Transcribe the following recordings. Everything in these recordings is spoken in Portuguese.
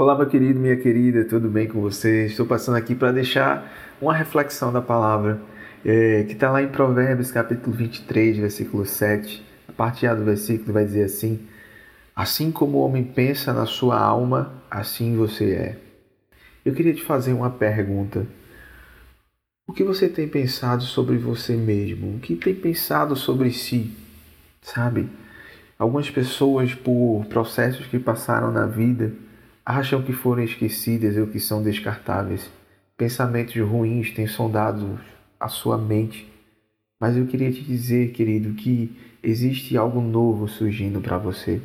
Olá, meu querido, minha querida, tudo bem com você? Estou passando aqui para deixar uma reflexão da palavra é, que está lá em Provérbios, capítulo 23, versículo 7. A parte A do versículo vai dizer assim: Assim como o homem pensa na sua alma, assim você é. Eu queria te fazer uma pergunta. O que você tem pensado sobre você mesmo? O que tem pensado sobre si? Sabe? Algumas pessoas, por processos que passaram na vida, acham que foram esquecidas ou que são descartáveis. Pensamentos ruins têm sondado a sua mente. Mas eu queria te dizer, querido, que existe algo novo surgindo para você.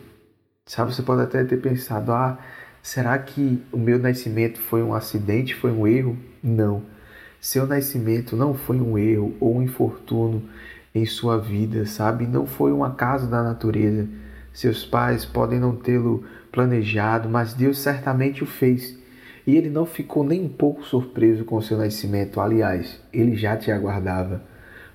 Sabe, você pode até ter pensado: ah, será que o meu nascimento foi um acidente, foi um erro? Não. Seu nascimento não foi um erro ou um infortúnio em sua vida, sabe? Não foi um acaso da natureza. Seus pais podem não tê-lo planejado, mas Deus certamente o fez. E ele não ficou nem um pouco surpreso com seu nascimento. Aliás, ele já te aguardava.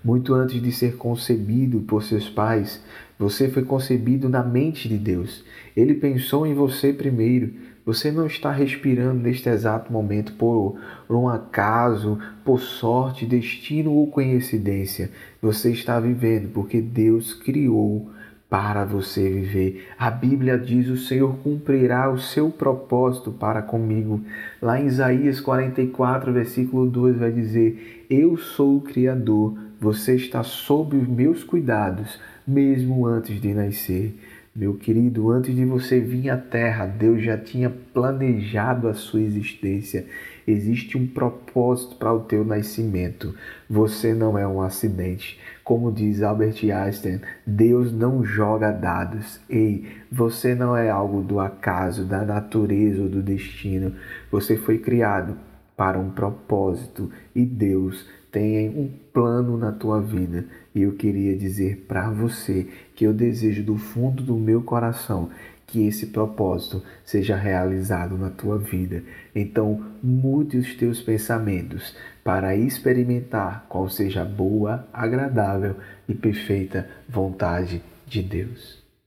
Muito antes de ser concebido por seus pais, você foi concebido na mente de Deus. Ele pensou em você primeiro. Você não está respirando neste exato momento por, um acaso, por sorte, destino ou coincidência. Você está vivendo porque Deus criou para você viver. A Bíblia diz: o Senhor cumprirá o seu propósito para comigo. Lá em Isaías 44, versículo 2, vai dizer: Eu sou o Criador, você está sob os meus cuidados, mesmo antes de nascer. Meu querido, antes de você vir à Terra, Deus já tinha planejado a sua existência. Existe um propósito para o teu nascimento. Você não é um acidente. Como diz Albert Einstein, Deus não joga dados. Ei, você não é algo do acaso, da natureza ou do destino. Você foi criado para um propósito e Deus tem um plano na tua vida. E eu queria dizer para você que eu desejo do fundo do meu coração que esse propósito seja realizado na tua vida. Então, mude os teus pensamentos para experimentar qual seja a boa, agradável e perfeita vontade de Deus.